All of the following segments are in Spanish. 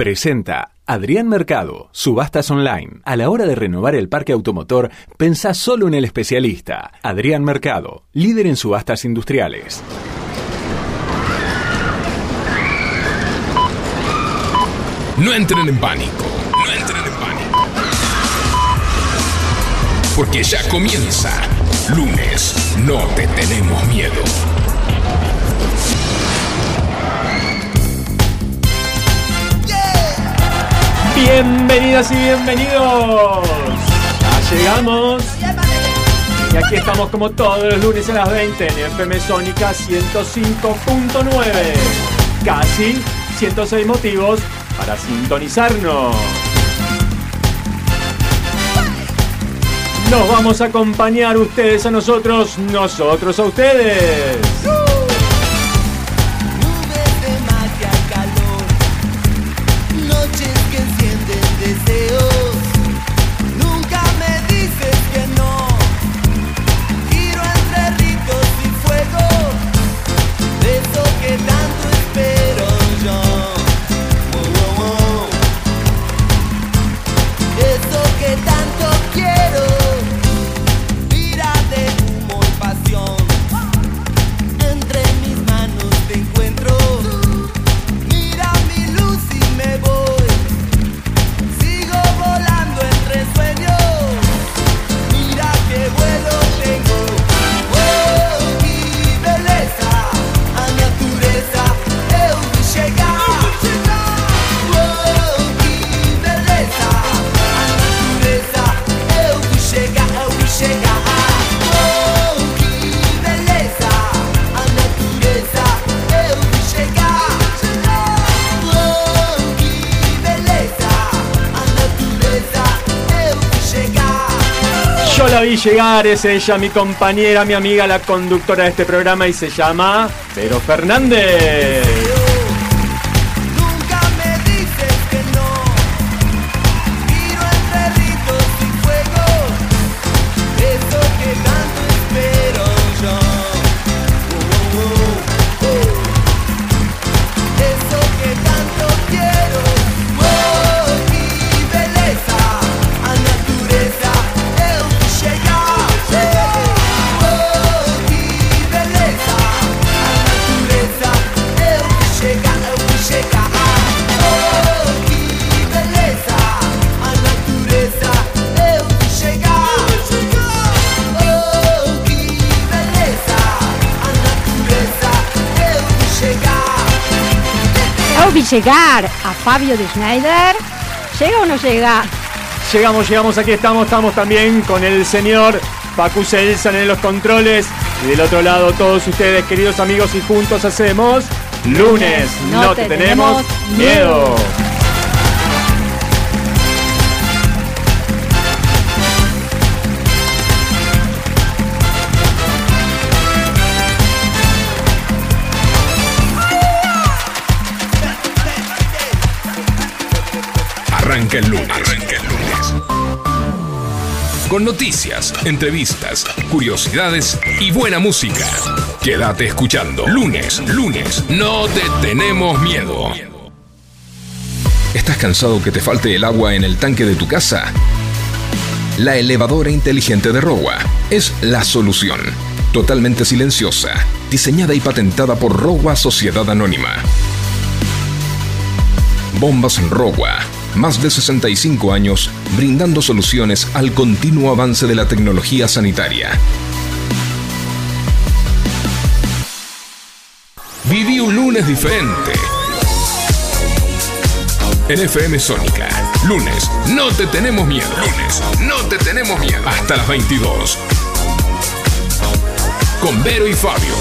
Presenta Adrián Mercado, Subastas Online. A la hora de renovar el parque automotor, pensá solo en el especialista. Adrián Mercado, líder en subastas industriales. No entren en pánico. No entren en pánico. Porque ya comienza. Lunes, no te tenemos miedo. Bienvenidas y bienvenidos. Ya llegamos. Y aquí estamos como todos los lunes a las 20 en FM Sónica 105.9. Casi 106 motivos para sintonizarnos. Nos vamos a acompañar ustedes a nosotros, nosotros a ustedes. La vi llegar, es ella, mi compañera, mi amiga, la conductora de este programa y se llama Vero Fernández. Llegar a Fabio de Schneider. ¿Llega o no llega? Llegamos, llegamos, aquí estamos, estamos también con el señor Pacu Selsan en los controles. Y del otro lado todos ustedes, queridos amigos, y juntos hacemos lunes. No, te, tenemos miedo. El lunes. Con noticias, entrevistas, curiosidades y buena música. Quédate escuchando. Lunes, lunes. No te tenemos miedo. ¿Estás cansado que te falte el agua en el tanque de tu casa? La elevadora inteligente de Rowa es la solución. Totalmente silenciosa, diseñada y patentada por Rowa Sociedad Anónima. Bombas Rowa. Más de 65 años brindando soluciones al continuo avance de la tecnología sanitaria. Viví un lunes diferente. En FM Sónica. Lunes, no te tenemos miedo. Lunes, no te tenemos miedo. Hasta las 22. Con Vero y Fabio.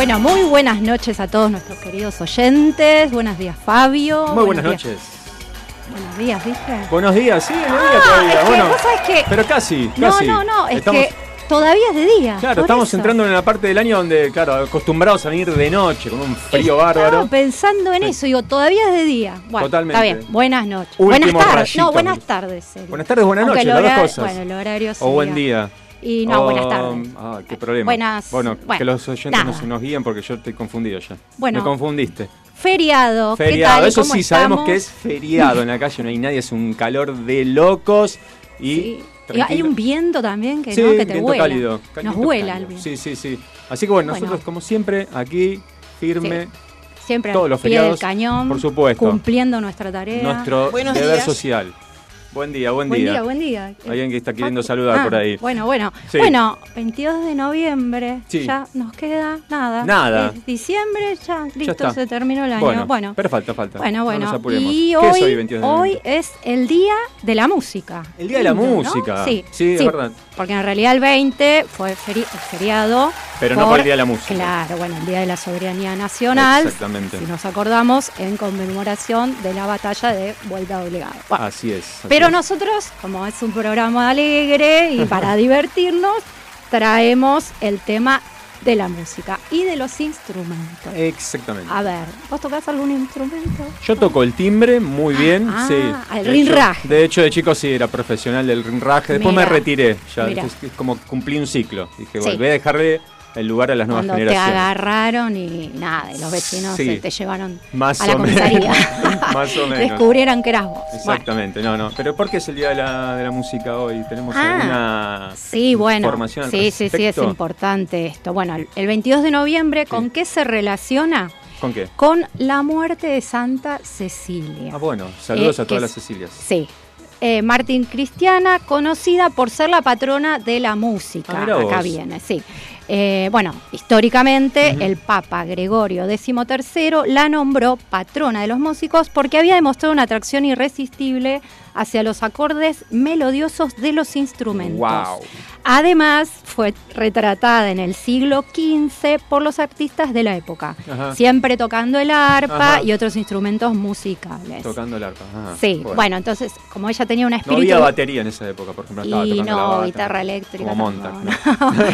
Bueno, muy buenas noches a todos nuestros queridos oyentes. Buenos días, Fabio. Muy buenas noches. Buenos días, ¿viste? Buenos días, sí, buenos días Ah, todavía. es que bueno, vos sabés que- pero casi, No, casi. no, no, es Estamos- que todavía es de día. Claro, estamos eso. entrando en la parte del año donde, claro, acostumbrados a venir de noche, con un frío Estaba bárbaro. pensando en eso, digo, todavía es de día. Bueno, Totalmente. Está bien, buenas noches. Último buenas tardes. No, buenas tardes. sería. Buenas tardes, buenas Aunque noches, las dos cosas. Bueno, el horario O buen sería- día. Y no, Oh, buenas tardes. Ah, qué problema. Buenas- Bueno, bueno, que los oyentes no nada. se nos guíen porque yo estoy confundido ya. Bueno. Me confundiste. Feriado. ¿qué Feriado, tal? eso ¿Cómo sí sabemos estamos? que es feriado en la calle, no hay nadie, es un calor de locos y. Sí. Y hay un viento también que, Sí, ¿no? que te viento vuela. cálido. Nos vuela cálido. el viento. Sí, sí, sí. Así que bueno, Bueno. nosotros como siempre aquí, firme, Siempre todos los pie feriados, del cañón. por supuesto. Cumpliendo nuestra tarea. nuestro Buenos deber días. social. Buen día, buen, Buen día, buen día. Alguien que está queriendo Facu. saludar Ah, por ahí. Bueno, bueno. Sí. Bueno, 22 de noviembre. Sí. Ya nos queda nada. Nada. Es diciembre, ya listo, se terminó el año. Bueno, Bueno, pero falta, falta. bueno, No bueno. nos apuremos. y ¿Qué hoy, es hoy, 22 de hoy noviembre? es el día de la música. El día de la música. Sí, Sí, es verdad. Porque en realidad el 20 fue feri- feriado. Pero no por el Día de la Música. Claro, bueno, el Día de la Soberanía Nacional. Exactamente. Si nos acordamos, en conmemoración de la batalla de Vuelta Obligada. Bueno, Así es. así pero nosotros, como es un programa alegre y para divertirnos, traemos el tema de la música y de los instrumentos. Exactamente. A ver, ¿vos tocás algún instrumento? Yo toco el timbre muy bien, Ah, sí. el rinraje. De hecho, de chico sí era profesional del rinraje. Después me retiré. Ya es, como cumplí un ciclo. Dije, Sí. volví a dejarle el lugar a las nuevas Cuando te generaciones. agarraron y nada, y los vecinos Sí. se te llevaron Más a la comisaría. Más o menos. Descubrieron que eras vos. Bueno, Exactamente, no, no. Pero ¿por qué es el Día de la, de la Música hoy? ¿Tenemos Ah, alguna Sí, bueno. información al Sí, sí, sí, es importante esto. Bueno, el- el 22 de noviembre, ¿con qué se relaciona? ¿Con qué? Con la muerte de Santa Cecilia. Ah, bueno, saludos Eh, a todas las Cecilias. Sí. Eh, Martín Cristiana, conocida por ser la patrona de la música. Ah, Acá viene, sí. Eh, bueno, históricamente el Papa Gregorio XIII la nombró patrona de los músicos porque había demostrado una atracción irresistible hacia los acordes melodiosos de los instrumentos. Wow. Además, fue retratada en el siglo XV por los artistas de la época, Ajá. siempre tocando el arpa Ajá. y otros instrumentos musicales. Tocando el arpa. Ajá, Sí, bueno. entonces, como ella tenía un No espíritu... había batería en esa época, por ejemplo. Estaba y tocando la no, bata, guitarra eléctrica. Como no, Montag. No,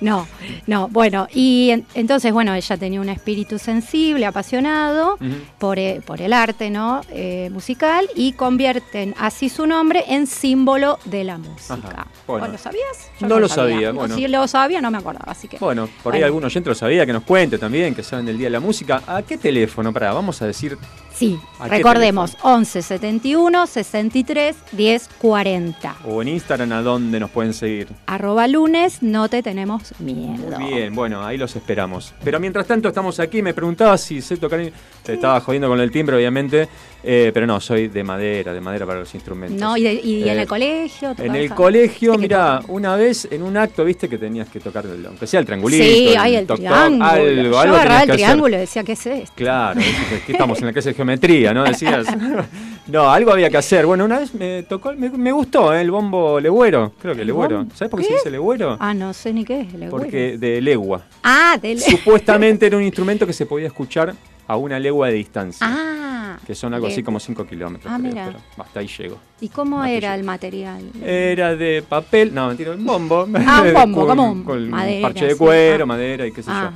no, no, bueno, y en- entonces, bueno, ella tenía un espíritu sensible, apasionado por, eh, por el arte, ¿no? Eh, musical y convierten así su nombre en símbolo de la música. Ajá, bueno. ¿Vos lo sabías? No lo sabía, bueno. Si lo sabía, no me acordaba, así que. Bueno, por ahí Bueno. algún oyente lo sabía, que nos cuente también, que saben del Día de la Música. ¿A qué teléfono? Para, vamos a decir. Sí, ¿A qué recordemos, 11 71 63 10 40. O en Instagram, ¿a dónde nos pueden seguir? Arroba lunes, no te tenemos miedo. Muy bien, bueno, ahí los esperamos. Pero mientras tanto estamos aquí, me preguntaba si sé tocar... Te estaba jodiendo con el timbre, obviamente, eh, pero no, soy de madera, de madera para los instrumentos. No, y, de- y en Eh, el colegio. En el colegio, ¿De mira, una vez en un acto, viste que tenías que tocar, aunque sea el triangulito. Sí, hay el toc, toc, triángulo. algo, Yo algo agarraba el que triángulo y decía, ¿qué es esto? Claro, que estamos en la clase de geometría, ¿no? Decías. no, algo había que hacer. Bueno, una vez me tocó, me, me gustó ¿eh? el bombo legüero, creo que ¿El legüero. ¿Sabes por qué, se dice legüero? Ah, no sé ni qué es. el Porque de legua. Ah, del. Supuestamente era un instrumento que se podía escuchar a una legua de distancia. Ah. Que son algo así como 5 kilómetros. Ah, creo, mira. pero hasta ahí llego. ¿Y cómo era el material? Era de papel, no, mentira, un bombo. Ah, un bombo, como un con madera, parche de cuero, Ah. madera y qué sé Ah.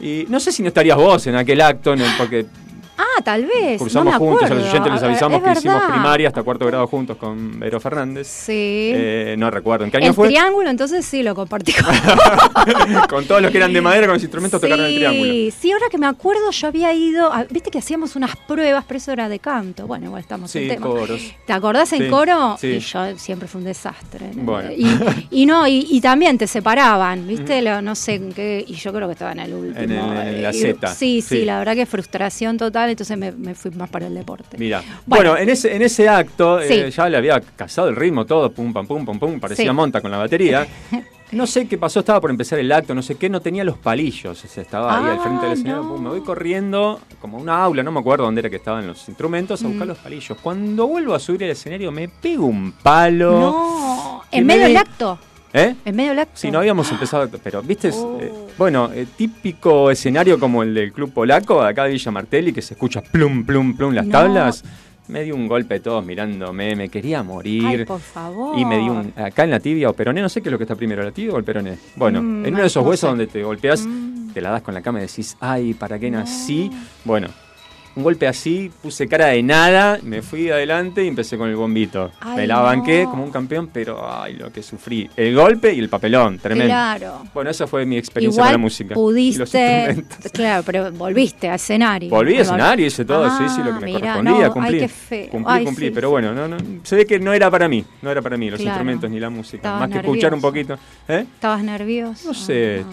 yo. Y no sé si no estarías vos en aquel acto, en el, porque Ah, tal vez. cursamos no me juntos, a los oyentes les avisamos que hicimos primaria hasta cuarto grado juntos con Vero Fernández. Sí. Eh, no recuerdo en qué año el fue. triángulo, entonces sí lo compartí con con todos los que eran de madera, con los instrumentos tocaron el triángulo. Sí, sí, ahora que me acuerdo, yo había ido. a- Viste que hacíamos unas pruebas, pero eso era de canto. Bueno, igual estamos en Sí, tema. coros. ¿Te acordás en Sí, coro? sí. Y yo siempre fue un desastre. ¿no? Bueno. Y, y no, y, y también te separaban, ¿viste? Lo- no sé en qué. Y yo creo que estaba en el último. En el- en la Y- Z. Sí, sí, Sí. la verdad que frustración total, entonces me, me fui más para el deporte. Mira, bueno, Bueno. en, ese, en ese acto eh, ya le había casado el ritmo todo, pum, pam, pum, pum, pum, parecía Sí. monta con la batería. No sé qué pasó, estaba por empezar el acto, no sé qué, no tenía los palillos, o sea, estaba ahí al Ah, frente del escenario, no. me voy corriendo como una aula, no me acuerdo dónde era que estaban los instrumentos, a buscar Mm. los palillos. Cuando vuelvo a subir al escenario me pego un palo. No, en me medio del acto. ¿Eh? En medio del acto. Sí, no habíamos empezado, pero viste, es, Oh. eh, bueno, eh, típico escenario como el del Club Polaco, acá de Villa Martelli, que se escucha plum, plum, plum las No. tablas. Me dio un golpe todos mirándome, me quería Ay, morir. por favor. y me dio un, acá en la tibia o peroné, no sé qué es lo que está primero, la tibia o el peroné. Bueno, Mm, en uno de esos no huesos sé. donde te golpeas, Mm. te la das con la cama y decís, ay, ¿para qué nací? No. Bueno, un golpe así, puse cara de nada, me fui adelante y empecé con el bombito. Ay, me la no. banqué como un campeón, pero ay, lo que sufrí. El golpe y el papelón, tremendo. Claro. Bueno, esa fue mi experiencia Igual con la música. pudiste, claro, pero volviste al escenario. Volví Vol- escenario, hice todo, sí, sí, lo que Ah, me mirá, correspondía, no, cumplí. Ay, qué feo. Cumplí, Ay, cumplí, sí, pero bueno, no, no, se ve que no era para mí, no era para mí los Claro. instrumentos ni la música. Estabas Más que escuchar un poquito. ¿Eh? ¿Estabas nervioso? No sé,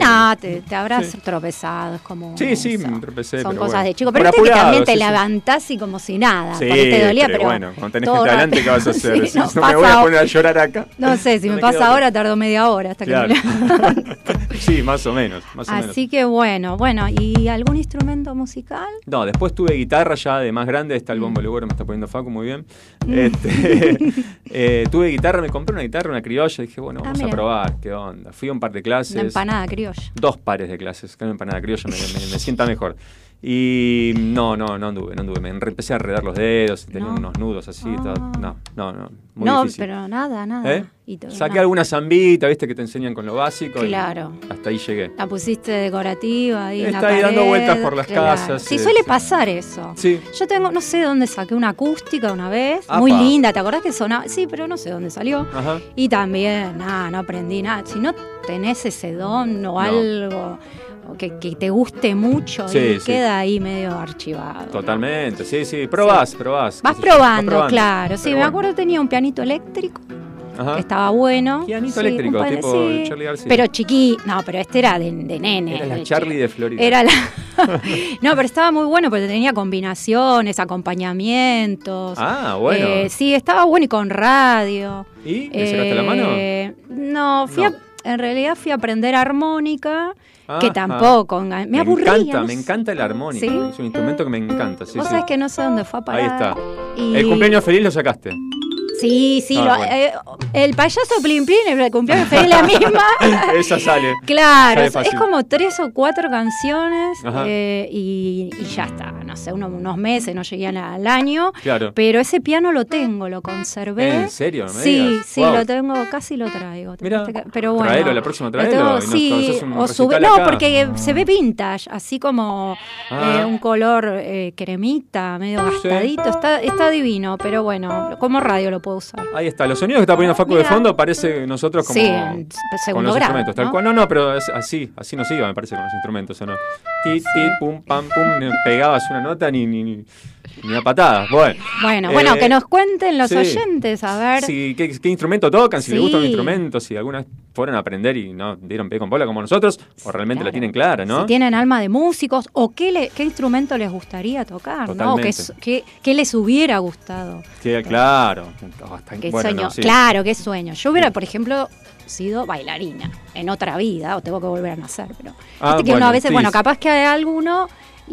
Ah. te No, te, te habrás Sí. tropezado, es como. Sí, sí, me tropecé, Son pero cosas bueno. de chico. Pero que apurado, también te sí, levantás y como si nada. Sí, te dolía, pero, pero. bueno, cuando tenés gente adelante, ¿qué vas a hacer? Sí, no, no, me voy a poner a llorar acá. No sé, si No me me pasa ahora, tardo media hora hasta Claro. que me sí, más o menos, más o menos. Así que bueno, bueno, ¿y algún instrumento musical? No, después tuve guitarra ya de más grande, está el bombo legüero, me está poniendo Facu muy bien. Este, eh, tuve guitarra, me compré una guitarra, una criolla, dije, bueno, Ah, vamos a probar, qué onda. Fui a un par de clases. Una empanada criolla. Dos pares de clases, que una empanada criolla me, me- me sienta mejor. Y no, no, no anduve, no anduve. Me empecé a enredar los dedos, tenía No. unos nudos así, Ah. todo. No, no, no. Muy no, difícil. pero nada, nada. ¿Eh? Y Saqué nada. alguna zambita, viste, que te enseñan con lo básico. y Claro. hasta ahí llegué. La pusiste decorativa ahí en la Está ahí dando vueltas por las claro. casas, Sí, suele pasar eso. Sí. Yo tengo, no sé dónde saqué una acústica una vez, Apa. muy linda, ¿te acordás que sonaba? Sí, pero no sé dónde salió. Ajá. Y también, nada, no aprendí nada. Si no tenés ese don o algo que, que te guste mucho, Sí, y sí. queda ahí medio archivado. ¿no? Totalmente, sí, sí. Probás, probás. Vas probando, claro. Sí, Pero me bueno. acuerdo tenía un pianito eléctrico Ajá. que estaba bueno. Pianito Sí, eléctrico, tipo sí, Charlie García. Pero chiqui, no, pero este era de, de nene. Era la de Charlie chico. de Florida. Era la... no, pero estaba muy bueno porque tenía combinaciones, acompañamientos. Ah, bueno. Eh, sí, estaba bueno y con radio. ¿Y? ¿Le sacaste la mano? Eh, No, fui No. A, en realidad fui a aprender armónica, que tampoco, me, Me aburría. encanta, no me encanta el armónico. ¿Sí? Es un instrumento que me encanta. Sí, Vos sí. sabés que no sé dónde fue a parar. Ahí está. Y- El cumpleaños feliz lo sacaste. Sí, sí, Ah, lo- bueno. eh, el payaso Plim Plim, el cumpleaños feliz la misma. Esa sale. Claro, Sale es, como tres o cuatro canciones eh, y, y ya está, no sé, uno- unos meses, no llegué al, año, Claro. pero ese piano lo tengo, lo conservé. ¿En serio? Me sí, digas. sí, Wow. lo tengo, casi lo traigo. Mira, pero bueno. traelo, la próxima lo traelo tengo- y nos sí, haces un o sube, recital no, acá. porque se ve vintage, así como Ah. eh, un color eh, cremita, medio Sí. gastadito, está, está divino, pero bueno, como radio lo puedo usar. Ahí está. Los sonidos que está poniendo Facu de fondo parece nosotros como. Sí, con los grado. instrumentos, tal ¿no? cual. No, no, pero es así, así nos iba, me parece, con los instrumentos, ¿o no? Ti, ti, pum, pam, pum, me pegabas una nota ni, ni, ni, ni a patadas. Bueno, Bueno, bueno, Eh, que nos cuenten los sí. oyentes, a ver. si, ¿qué, qué instrumento tocan? Si les gusta un Sí. instrumento, si alguna vez fueron a aprender y no dieron pie con bola como nosotros, o realmente la Claro. tienen clara, ¿no? Si tienen alma de músicos o qué, le- qué instrumento les gustaría tocar, ¿no? Totalmente. ¿Qué, s- qué- qué les hubiera gustado. Sí, claro. Hasta- ¿Qué bueno, sueño? no, sí. Claro, qué sueño. Yo hubiera, por ejemplo, sido bailarina en otra vida, o tengo que volver a nacer, pero Ah, que uno a veces, sí. bueno, capaz que a alguno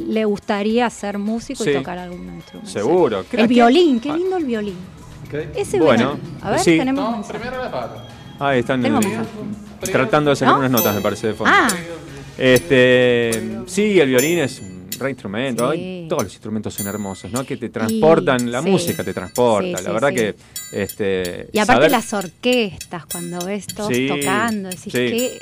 le gustaría ser músico Sí. y tocar algún instrumento. Seguro. ¿Qué- El violín, qué lindo el violín. Ese Bueno, bueno. A ver, sí. tenemos No, primero la pata. Ahí están Tengo eh, tratando de sacar ¿No? unas notas, me parece, de fondo. Ah, Este, sí, el violín es un re instrumento. Sí. Todos los instrumentos son hermosos, ¿no? Que te transportan, la sí. música te transporta. Sí, la sí, verdad sí. que. Este, y aparte saber- las orquestas, cuando ves todos Sí, tocando, decís sí. que...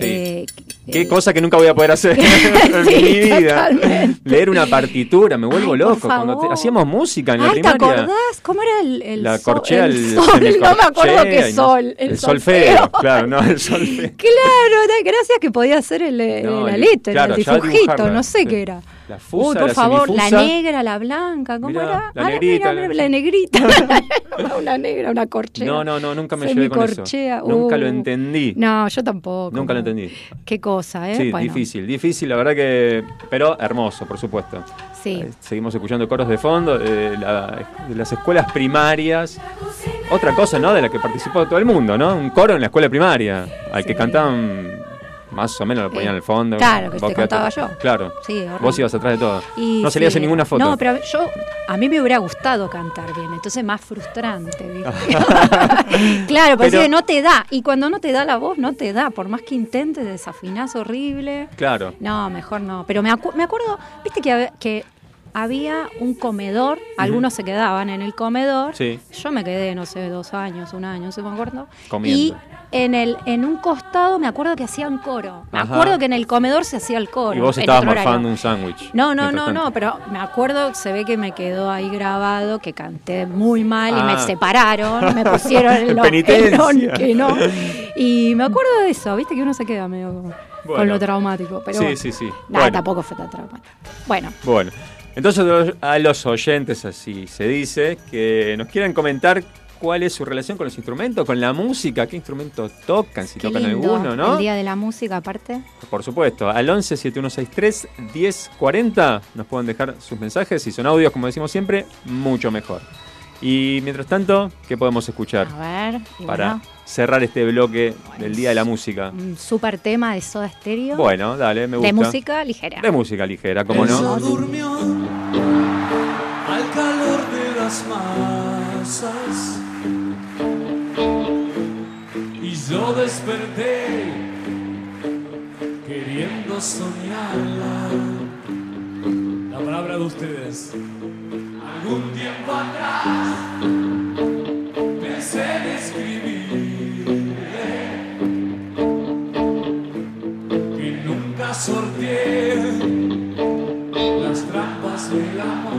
Sí. eh, Qué eh, cosa que nunca voy a poder hacer en Sí, mi vida. totalmente. Leer una partitura, me vuelvo Ay, loco. Cuando te- hacíamos música en la Ay, ¿te primaria. acordás? ¿Cómo era el, el La sol? corchea, el, el, sol, el no me acuerdo qué no- sol. El, El solfeo, solfeo. claro, no, el solfeo. Claro, gracias que podía hacer el, No, la el- letra, claro, el dibujito, no sé sí. qué era. La fusa, Uy, por la favor, la negra, la blanca, ¿cómo Mirá, era? la Ah, negrita, la- la negrita. una negra, una corchea. No, no, no, nunca me llevé con eso. Semicorchea, Nunca lo uh. entendí. No, yo tampoco. Nunca lo entendí. Qué cosa, ¿eh? Sí, Bueno, difícil, difícil, la verdad que. Pero hermoso, por supuesto. Sí. Eh, Seguimos escuchando coros de fondo de, la- de las escuelas primarias. Otra cosa, ¿no? De la que participó todo el mundo, ¿no? Un coro en la escuela primaria, al que cantaban más o menos lo ponían Eh, al fondo. claro, que te cantaba yo. Claro. Sí. Vos ibas atrás de todo. Y no salías sí, en ninguna foto. No, pero yo, a mí me hubiera gustado cantar bien, entonces más frustrante. ¿viste? claro, porque Pero- no te da, y cuando no te da la voz, no te da, por más que intentes, desafinás horrible. Claro. No, mejor no. Pero me, acu- me acuerdo, viste que, que había un comedor, algunos se quedaban en el comedor. Sí. Yo me quedé, no sé, dos años, un año, no sé me acuerdo. Comiendo. Y en el en un costado me acuerdo que hacían coro. Me Ajá. acuerdo que en el comedor se hacía el coro. Y vos estabas morfando un sándwich. No, no, no, no, pero me acuerdo, se ve que me quedó ahí grabado, que canté muy mal y Ah. me separaron, me pusieron el, Penitencia. el no, que no. Y me acuerdo de eso, viste que uno se queda medio como con lo traumático. Pero Sí, bueno. sí, sí. Nada, Bueno. tampoco fue tan traumático. Bueno, Bueno, entonces a los oyentes, así se dice, que nos quieran comentar cuál es su relación con los instrumentos, con la música, qué instrumentos tocan, si qué tocan lindo. alguno, ¿no? El día de la música, aparte. Por supuesto, al 11 7163 1040 nos pueden dejar sus mensajes. Si son audios, como decimos siempre, mucho mejor. Y mientras tanto, ¿qué podemos escuchar A ver, y para bueno, cerrar este bloque del Día de la Música? un super tema de Soda Stereo. Bueno, dale, me gusta. de música ligera. De música ligera, como Ella no. durmió al calor de las masas yo desperté queriendo soñarla. La palabra de ustedes. Algún tiempo atrás pensé en escribirle que nunca sorteé las trampas del amor.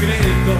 Secreto.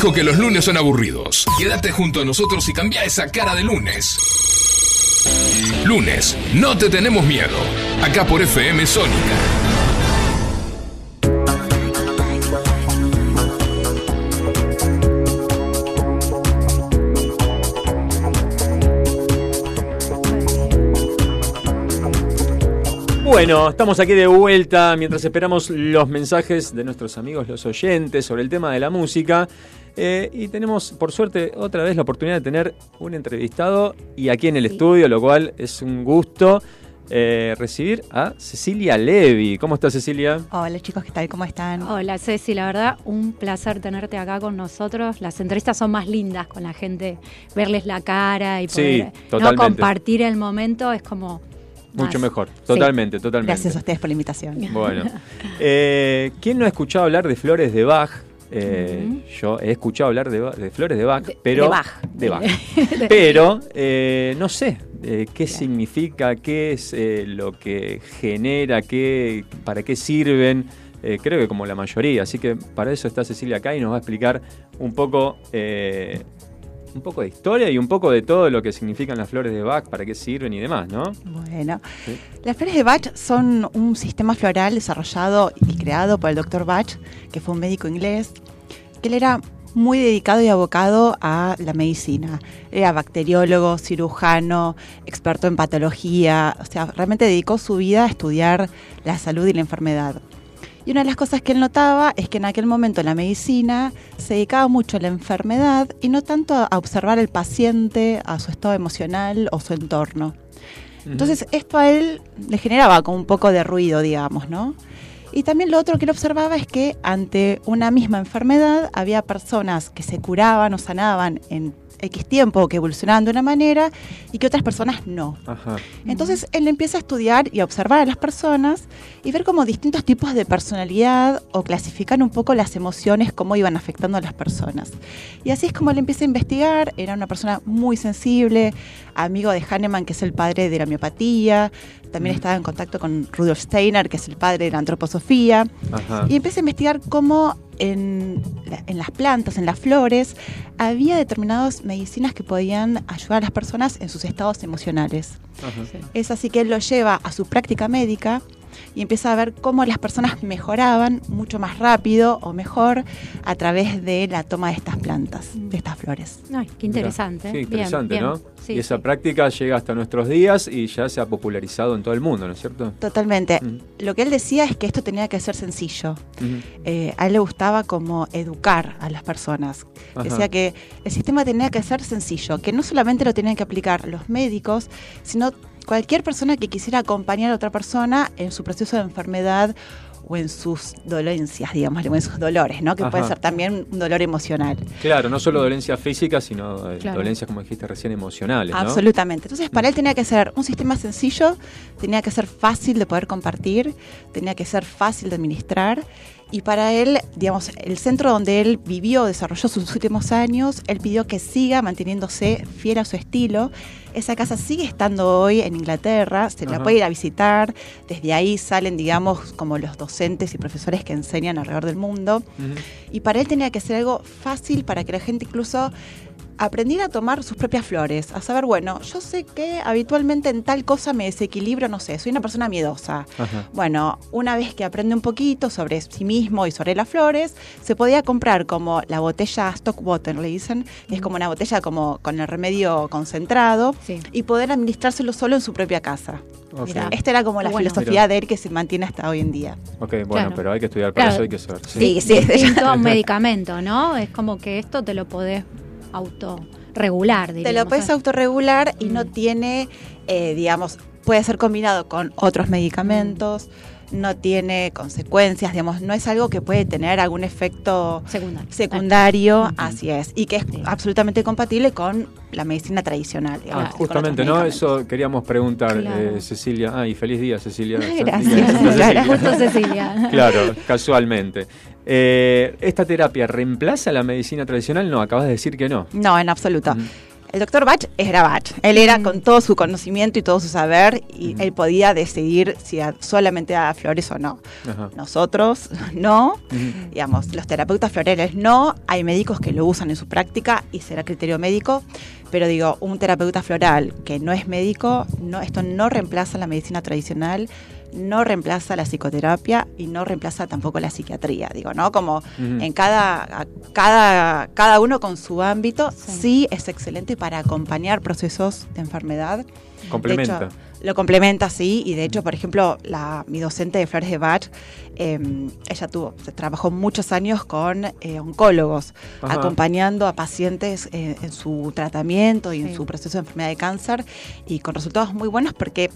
Dijo que los lunes son aburridos? Quédate junto a nosotros y cambia esa cara de lunes. Lunes, no te tenemos miedo. Acá por FM Sónica. Bueno, estamos aquí de vuelta mientras esperamos los mensajes de nuestros amigos, los oyentes, sobre el tema de la música. Eh, y tenemos, por suerte, otra vez la oportunidad de tener un entrevistado y aquí en el Sí. estudio, lo cual es un gusto eh, recibir a Cecilia Levi. ¿Cómo está Cecilia? Hola chicos, ¿qué tal? ¿Cómo están? Hola Ceci, la verdad, un placer tenerte acá con nosotros. Las entrevistas son más lindas con la gente, verles la cara y Sí, poder compartir el momento es como... Mucho más. mejor. Totalmente, totalmente. Gracias a ustedes por la invitación. Bueno, eh, ¿quién no ha escuchado hablar de flores de Bach? Eh, Yo he escuchado hablar de, flores de Bach, De- pero de Bach. de Bach. pero eh, no sé eh, qué significa, qué es eh, lo que genera, qué, para qué sirven. Eh, creo que como la mayoría, así que para eso está Cecilia acá y nos va a explicar un poco, un poco de historia y un poco de todo lo que significan las flores de Bach, para qué sirven y demás, ¿no? Bueno, Sí. las flores de Bach son un sistema floral desarrollado y creado por el doctor Bach, que fue un médico inglés, que él era muy dedicado y abocado a la medicina. Era bacteriólogo, cirujano, experto en patología, o sea, realmente dedicó su vida a estudiar la salud y la enfermedad. Y una de las cosas que él notaba es que en aquel momento la medicina se dedicaba mucho a la enfermedad y no tanto a observar al paciente, a su estado emocional o su entorno. Entonces esto a él le generaba como un poco de ruido, digamos, ¿no? Y también lo otro que él observaba es que ante una misma enfermedad había personas que se curaban o sanaban en X tiempo que evolucionaban de una manera y que otras personas no. Ajá. Entonces él empieza a estudiar y a observar a las personas y ver como distintos tipos de personalidad o clasificar un poco las emociones, cómo iban afectando a las personas. Y así es como él empieza a investigar, era una persona muy sensible, amigo de Hahnemann, que es el padre de la miopatía, también estaba en contacto con Rudolf Steiner, que es el padre de la antroposofía, Ajá. y empieza a investigar cómo en, la- en las plantas, en las flores, había determinadas medicinas que podían ayudar a las personas en sus estados emocionales. Ajá. Es así que él lo lleva a su práctica médica y empieza a ver cómo las personas mejoraban mucho más rápido o mejor a través de la toma de estas plantas, de estas flores. Ay, qué interesante. Sí, interesante, bien. ¿no? Sí, y esa sí. práctica llega hasta nuestros días y ya se ha popularizado en todo el mundo, ¿no es cierto? Totalmente. Mm. Lo que él decía es que esto tenía que ser sencillo. Eh, a él le gustaba como educar a las personas. Ajá. Decía que el sistema tenía que ser sencillo, que no solamente lo tenían que aplicar los médicos, sino cualquier persona que quisiera acompañar a otra persona en su proceso de enfermedad o en sus dolencias, digamos, o en sus dolores, ¿no? Que puede ser también un dolor emocional. Claro, no solo dolencias físicas, sino eh, Claro. dolencias, como dijiste recién, emocionales, ¿no? Absolutamente. Entonces, para él tenía que ser un sistema sencillo, tenía que ser fácil de poder compartir, tenía que ser fácil de administrar. Y para él, digamos, el centro donde él vivió, desarrolló sus últimos años, él pidió que siga manteniéndose fiel a su estilo. Esa casa sigue estando hoy en Inglaterra, se la puede ir a visitar. Desde ahí salen, digamos, como los docentes y profesores que enseñan alrededor del mundo. Y para él tenía que ser algo fácil para que la gente incluso aprender a tomar sus propias flores, a saber, bueno, yo sé que habitualmente en tal cosa me desequilibro, no sé, soy una persona miedosa. Ajá. Bueno, una vez que aprende un poquito sobre sí mismo y sobre las flores, se podía comprar como la botella stock water, le dicen, que es como una botella como con el remedio concentrado Sí. y poder administrárselo solo en su propia casa. Ok. Mirá. Esta era como la Bueno. filosofía de él que se mantiene hasta hoy en día. Ok, bueno, Claro. pero hay que estudiar para Claro. eso, hay que saber. Sí, sí. Distinto a un medicamento, ¿no? Es como que esto te lo podés autorregular, Te lo puedes autorregular y Mm. no tiene, eh, digamos, puede ser combinado con otros medicamentos, no tiene consecuencias, digamos, no es algo que puede tener algún efecto Secundario. así es, y que es Sí. absolutamente compatible con la medicina tradicional. digamos, Ah, justamente, ¿no? Eso queríamos preguntar, Claro. eh, Cecilia. Ah, y feliz día, Cecilia. Gracias. Justo Cecilia. Claro, casualmente. Eh, ¿Esta terapia reemplaza la medicina tradicional? No, acabas de decir que no. No, en absoluto. El doctor Bach era Bach. Él era Mm. con todo su conocimiento y todo su saber y él podía decidir si a- solamente a flores o no. Ajá. Nosotros no. Digamos, los terapeutas florales no, hay médicos que lo usan en su práctica y será criterio médico, pero digo, un terapeuta floral que no es médico, no, esto no reemplaza la medicina tradicional, no reemplaza la psicoterapia y no reemplaza tampoco la psiquiatría, digo, ¿no? Como en cada, cada, cada uno con su ámbito, Sí. sí. es excelente para acompañar procesos de enfermedad. Complementa. De hecho, lo complementa, sí, y de hecho, por ejemplo, la, mi docente de Flores de Bach, eh, ella tuvo, se trabajó muchos años con eh, oncólogos, Ajá. acompañando a pacientes eh, en su tratamiento y en su proceso de enfermedad de cáncer, y con resultados muy buenos porque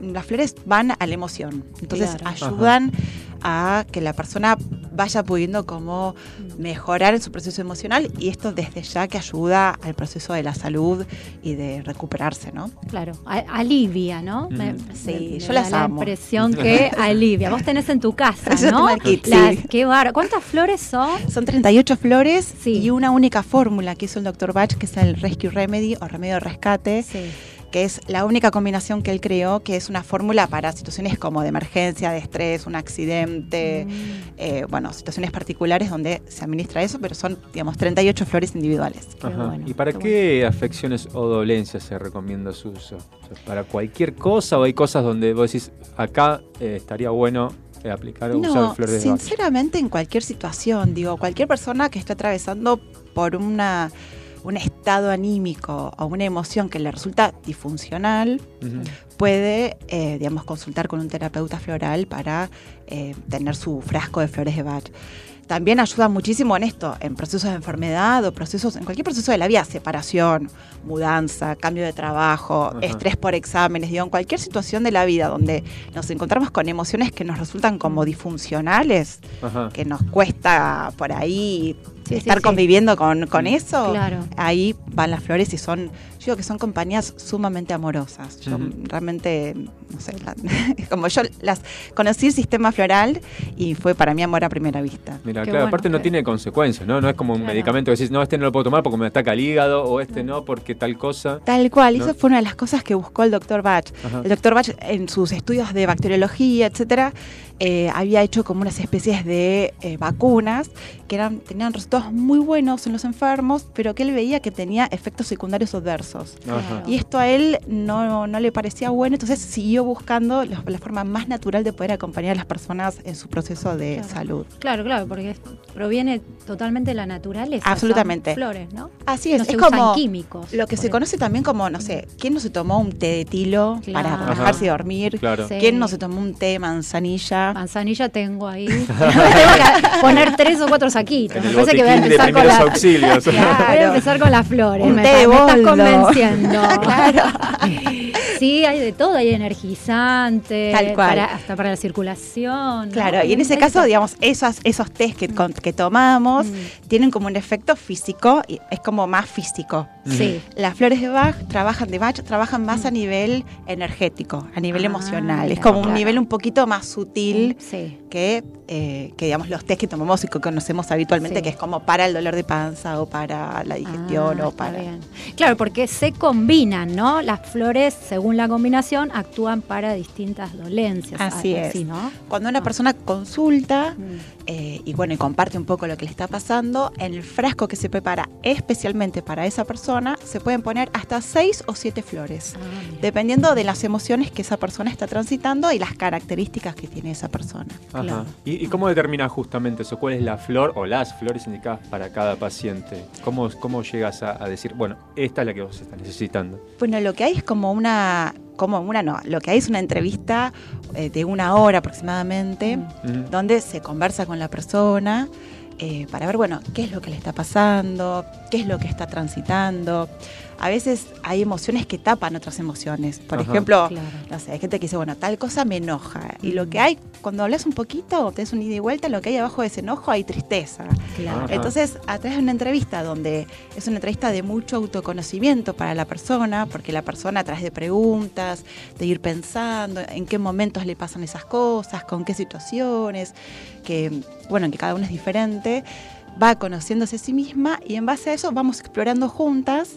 las flores van a la emoción, entonces Claro. ayudan a que la persona vaya pudiendo como mejorar en su proceso emocional y esto desde ya que ayuda al proceso de la salud y de recuperarse, ¿no? Claro, a- alivia, ¿no? Ujú. Sí, me yo da las la amo. impresión que alivia. Vos tenés en tu casa, Yo ¿no? kit, Las- sí. Qué bar- ¿Cuántas flores son? Son 38 flores Sí. y una única fórmula que hizo el Dr. Bach, que es el Rescue Remedy o remedio de rescate, Sí. Que es la única combinación que él creó, que es una fórmula para situaciones como de emergencia, de estrés, un accidente, Mm. eh, bueno, situaciones particulares donde se administra eso, pero son, digamos, 38 flores individuales. Bueno, ¿Y para qué afecciones o dolencias se recomienda su uso? O sea, ¿Para cualquier cosa o hay cosas donde vos decís, acá eh, estaría bueno eh, aplicar o usar No, flores de sinceramente en cualquier situación, digo, cualquier persona que esté atravesando por una un estado anímico o una emoción que le resulta disfuncional, puede, eh, digamos, consultar con un terapeuta floral para eh, tener su frasco de flores de Bach. También ayuda muchísimo en esto, en procesos de enfermedad o procesos, en cualquier proceso de la vida, separación, mudanza, cambio de trabajo, estrés por exámenes, digo, en cualquier situación de la vida donde nos encontramos con emociones que nos resultan como disfuncionales, que nos cuesta por ahí Sí, estar sí. conviviendo con, con eso, Claro. ahí van las flores y son, yo digo que son compañías sumamente amorosas. Yo realmente, no sé, la- como yo las conocí el sistema floral y fue para mí amor a primera vista. Mira, Qué claro, bueno, aparte no tiene consecuencias, ¿no? No es como un Claro. medicamento que decís, no, este no lo puedo tomar porque me ataca el hígado, o este no porque tal cosa. Tal cual, y ¿No? eso fue una de las cosas que buscó el doctor Bach. Ajá. El doctor Bach en sus estudios de bacteriología, etcétera, eh, había hecho como unas especies de eh, vacunas que eran, tenían resultados muy buenos en los enfermos, pero que él veía que tenía efectos secundarios adversos. Ajá. Y esto a él no, no le parecía bueno, entonces siguió buscando la, la forma más natural de poder acompañar a las personas en su proceso de Claro. salud. Claro, claro, porque proviene totalmente de la naturaleza. son Absolutamente. flores, ¿no? Así es, no se es usan como químicos. lo que se conoce también como, no sé, ¿quién no se tomó un té de tilo para relajarse y dormir? Claro. Sí. ¿Quién no se tomó un té de manzanilla? Manzanilla tengo ahí. tengo que poner tres o cuatro saquitos. Me parece que voy a empezar con la... auxilios. Claro, voy a empezar con las flores. Un me, té está- de me estás convenciendo. Claro. Sí, hay de todo, hay energizante, Tal cual. para- hasta para la circulación. ¿no? Claro, y en ese caso, digamos, esos, esos test que, con- que tomamos Mm. tienen como un efecto físico, y es como más físico. Sí. Las flores de Bach trabajan de Bach, trabajan más a nivel energético, a nivel Mm. Ah, emocional. Es como un claro. nivel un poquito más sutil Sí. que, eh, que digamos los test que tomamos y que conocemos habitualmente, Sí. que es como para el dolor de panza o para la digestión Ah, o para. bien. Claro, porque se combinan, ¿no? Las flores, según la combinación, actúan para distintas dolencias. Así es. ¿no? Cuando una Ah. persona consulta Mm. eh, y bueno, y comparte un poco lo que le está pasando, en el frasco que se prepara especialmente para esa persona, se pueden poner hasta seis o siete flores, Ah, dependiendo de las emociones que esa persona está transitando y las características que tiene esa persona. Ajá. Claro. ¿Y, y cómo determinas justamente eso? ¿Cuál es la flor o las flores indicadas para cada paciente? ¿Cómo, cómo llegas a, a decir, bueno, esta es la que vos estás necesitando? Bueno, lo que hay es como una, como una no, lo que hay es una entrevista eh, de una hora aproximadamente, donde se conversa con la persona eh, para ver, bueno, qué es lo que le está pasando, qué es lo que está transitando. A veces hay emociones que tapan otras emociones. Por Ajá. ejemplo, Claro. no sé, hay gente que dice, bueno, tal cosa me enoja. Y lo que hay, cuando hablas un poquito, te un ida y vuelta, lo que hay abajo de ese enojo hay tristeza. Claro. Entonces, a través de una entrevista donde es una entrevista de mucho autoconocimiento para la persona, porque la persona a través de preguntas, de ir pensando en qué momentos le pasan esas cosas, con qué situaciones, que, bueno, en que cada uno es diferente, va conociéndose a sí misma y en base a eso vamos explorando juntas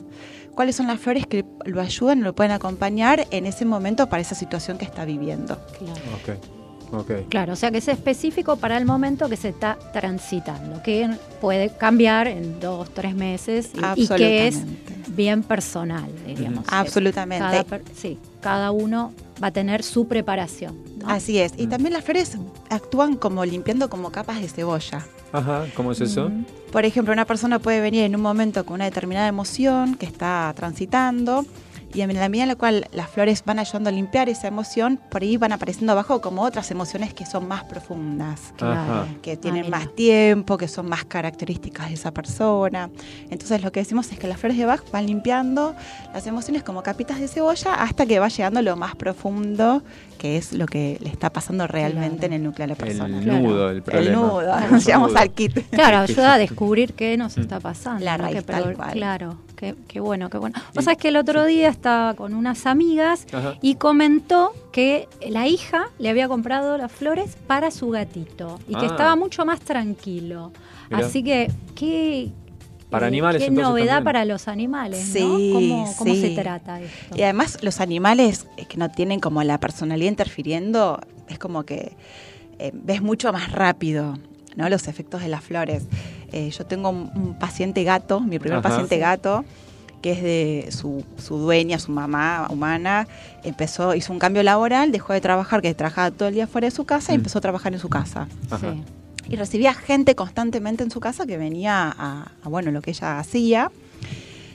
cuáles son las flores que lo ayudan, lo pueden acompañar en ese momento para esa situación que está viviendo. Claro. Ok, ok. Claro, o sea que es específico para el momento que se está transitando, que puede cambiar en dos, tres meses y, y que es bien personal, diríamos. Absolutamente. Cada sí, cada uno va a tener su preparación. ¿no? Así es. Y Mm. también las flores actúan como limpiando como capas de cebolla. Ajá, ¿cómo es eso? Mm. Por ejemplo, una persona puede venir en un momento con una determinada emoción que está transitando y en la medida en la cual las flores van ayudando a limpiar esa emoción, por ahí van apareciendo abajo como otras emociones que son más profundas. Claro. Que tienen Ah, más tiempo, que son más características de esa persona. Entonces lo que decimos es que las flores de Bach van limpiando las emociones como capitas de cebolla hasta que va llegando a lo más profundo, que es lo que le está pasando realmente Claro. en el núcleo de la persona. El nudo El problema. nudo, El llegamos nudo. al kit. Claro, ayuda a descubrir qué nos está pasando. La ¿no? raíz, tal cual. Claro, qué, qué bueno, qué bueno. Vos sabés que el otro día estaba con unas amigas Ajá. y comentó que la hija le había comprado las flores para su gatito y que Ah. estaba mucho más tranquilo. Mirá. Así que, qué, Para animales, qué entonces, novedad también. para los animales, ¿no? Sí, ¿Cómo, cómo sí. se trata esto? Y además los animales eh, que no tienen como la personalidad interfiriendo, es como que eh, ves mucho más rápido ¿no? los efectos de las flores. Eh, yo tengo un, un paciente gato, mi primer Ajá. paciente gato, que es de su, su dueña, su mamá humana, empezó, hizo un cambio laboral, dejó de trabajar, que trabajaba todo el día fuera de su casa, y Mm. empezó a trabajar en su casa. Ajá. Sí. Y recibía gente constantemente en su casa que venía a, a, bueno, lo que ella hacía.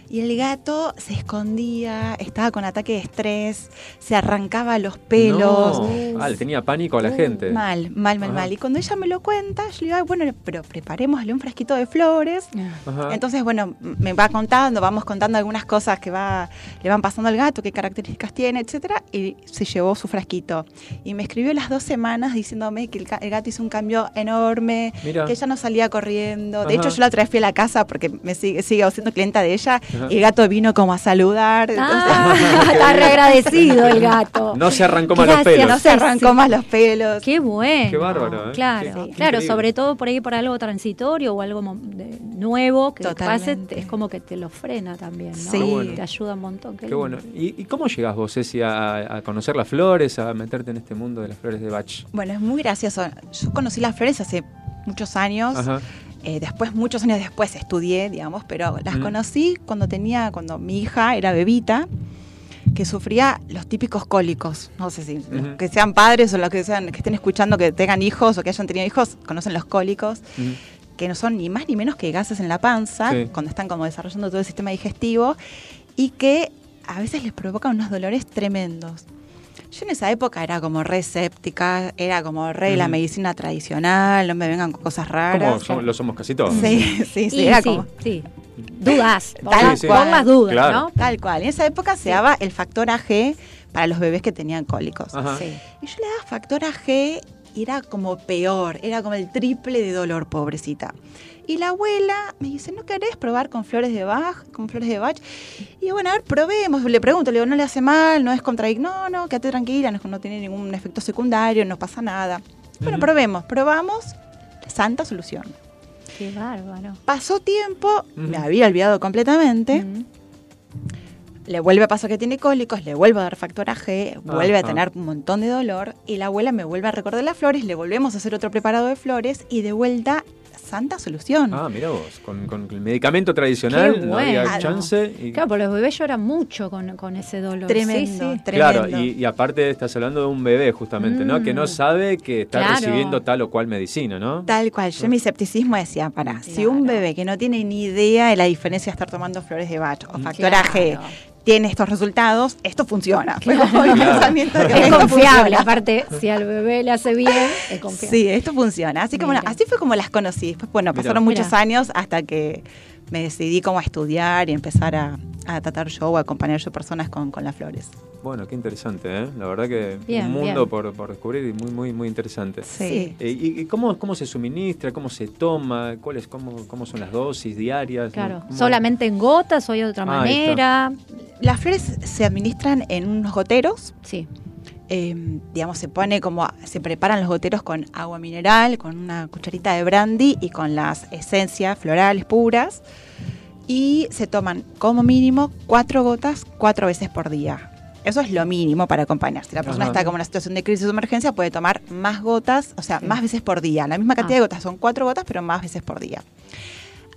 Y el gato se escondía, estaba con ataque de estrés, se arrancaba los pelos. No. Ah, le tenía pánico a la gente. Mal, mal, mal, Ajá. mal. Y cuando ella me lo cuenta, yo le digo, "Ay, bueno, pero preparémosle un frasquito de flores. Ajá. Entonces, bueno, me va contando, vamos contando algunas cosas que va, le van pasando al gato, qué características tiene, etcétera, y se llevó su frasquito. Y me escribió las dos semanas diciéndome que el, el gato hizo un cambio enorme, Mira. que ella no salía corriendo. De Ajá. hecho, yo la fui a la casa porque me sigue, sigue siendo clienta de ella, el gato vino como a saludar. entonces- Ah, está re agradecido el gato. No se arrancó más los Gracias, pelos. no se arrancó Sí. más los pelos. Qué bueno. Qué bárbaro, ¿eh? Claro, claro, increíble. sobre todo por ahí por algo transitorio o algo de- nuevo que pase, es como que te lo frena también, ¿no? Sí. Bueno. Te ayuda un montón. Qué bueno. ¿Y, y cómo llegas vos, Ceci, a, a conocer las flores, a meterte en este mundo de las flores de Bach? Bueno, es muy gracioso. Yo conocí las flores hace muchos años. Ajá. Eh, después, muchos años después estudié, digamos, pero las Mm. conocí cuando tenía, cuando mi hija era bebita, que sufría los típicos cólicos. No sé si los que sean padres o los que sean, que estén escuchando que tengan hijos o que hayan tenido hijos, conocen los cólicos, que no son ni más ni menos que gases en la panza, Sí. cuando están como desarrollando todo el sistema digestivo, y que a veces les provocan unos dolores tremendos. Yo en esa época era como re escéptica, era como re la medicina tradicional, no me vengan con cosas raras. Como somos- lo somos casi todos. Sí, sí, sí, Y era sí, como sí. Dudas. Tal las- cual. dudas, Claro. ¿no? tal cual. En esa época se daba el factor AG para los bebés que tenían cólicos. Sí. Y yo le daba factor AG y era como peor, era como el triple de dolor, pobrecita. Y la abuela me dice, ¿no querés probar con flores de Bach? Con flores de Bach. Y yo, bueno, a ver, probemos. Le pregunto, le digo, no le hace mal, no es contradictorio. No, no, quédate tranquila, no, no tiene ningún efecto secundario, no pasa nada. Bueno, probemos, probamos. Santa solución. Qué bárbaro. Pasó tiempo, me había olvidado completamente. Le vuelve a pasar que tiene cólicos, le vuelvo a dar factoraje, vuelve Ah, a tener un montón de dolor y la abuela me vuelve a recordar las flores, le volvemos a hacer otro preparado de flores y de vuelta, santa solución. Ah, mira vos, con, con el medicamento tradicional Qué no había chance. Y, Claro, porque los bebés lloran mucho con, con ese dolor. Tremendo, Sí, sí. tremendo. Claro, y, y aparte estás hablando de un bebé justamente, ¿no? Que no Mm. sabe que está Claro. recibiendo tal o cual medicina, ¿no? Tal cual, yo en mi escepticismo decía, para, si un bebé que no tiene ni idea de la diferencia de estar tomando flores de Bach o factoraje Claro. Tiene estos resultados, esto funciona. Claro. Claro. que Es confiable, funciona. aparte, si al bebé le hace bien, es confiable. Sí, esto funciona. Así que bueno, así fue como las conocí. Después, bueno, Mira. pasaron muchos Mira. años hasta que me decidí como a estudiar y empezar a, a tratar yo o a acompañar yo personas con, con las flores. Bueno, qué interesante, ¿eh? La verdad que Bien, un mundo por, por descubrir y muy, muy, muy interesante. Sí. Eh, ¿Y, y cómo, cómo se suministra? ¿Cómo se toma? ¿Cuáles, cómo, ¿Cómo son las dosis diarias? Claro, ¿Cómo- solamente en gotas o hay de otra Ah, manera. Las flores se administran en unos goteros. Sí, eh, digamos, se pone como, se preparan los goteros con agua mineral, con una cucharita de brandy y con las esencias florales puras. Y se toman como mínimo cuatro gotas cuatro veces por día. Eso es lo mínimo para acompañar. Si la persona Ajá. está como en una situación de crisis o emergencia, puede tomar más gotas, o sea, Sí. más veces por día. La misma cantidad Ah. de gotas son cuatro gotas, pero más veces por día.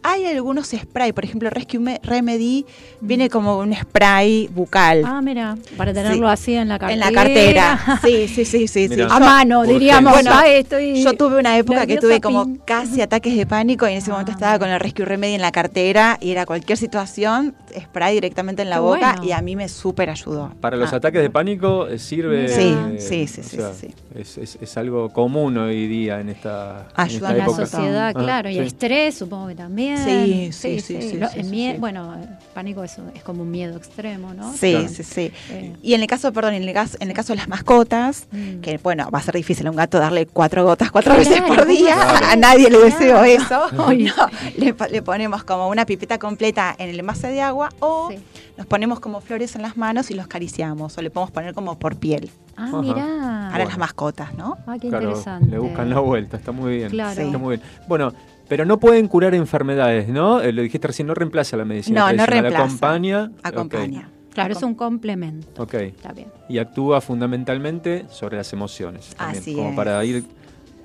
Hay algunos spray, por ejemplo, Rescue Me- Remedy viene como un spray bucal. Ah, mira, para tenerlo Sí. así en la cartera. En la cartera. Sí, sí, sí, sí. A mano, diríamos. Bueno, "Ay, estoy Yo tuve una época que tuve como pin". casi ataques de pánico y en ese momento Ah, estaba con el Rescue Remedy en la cartera y era cualquier situación, spray directamente en la Qué boca bueno. y a mí me súper ayudó. Para los Ah. ataques de pánico eh, sirve. Sí, eh, sí, sí, o sí, sea, sí, sí. Es, es- es algo común hoy día en esta, en Ayuda esta en la época. sociedad, Ah, claro, y estrés supongo que también. Sí, sí, sí, sí. Bueno, pánico es, es como un miedo extremo, ¿no? Sí, Claro. sí, sí. Eh, Y en el caso, perdón, en el caso, en el caso de las mascotas, Mm. que bueno, va a ser difícil a un gato darle cuatro gotas cuatro veces por día, Claro. a nadie le deseo Claro. eso. No, le, po- le ponemos como una pipeta completa en el envase de agua o Sí. nos ponemos como flores en las manos y los acariciamos o le podemos poner como por piel Ah, Ajá. mirá. para Bueno. las mascotas, ¿no? Ah, qué Claro, interesante. le buscan la vuelta, está muy bien. Claro. Está muy bien. Bueno, pero no pueden curar enfermedades, ¿no? Eh, lo dijiste recién, no reemplaza la medicina No, no tradicional, reemplaza. acompaña. Acompaña. Claro, es un complemento. Ok, ok. Está bien. Y actúa fundamentalmente sobre las emociones. también, Así como es. para ir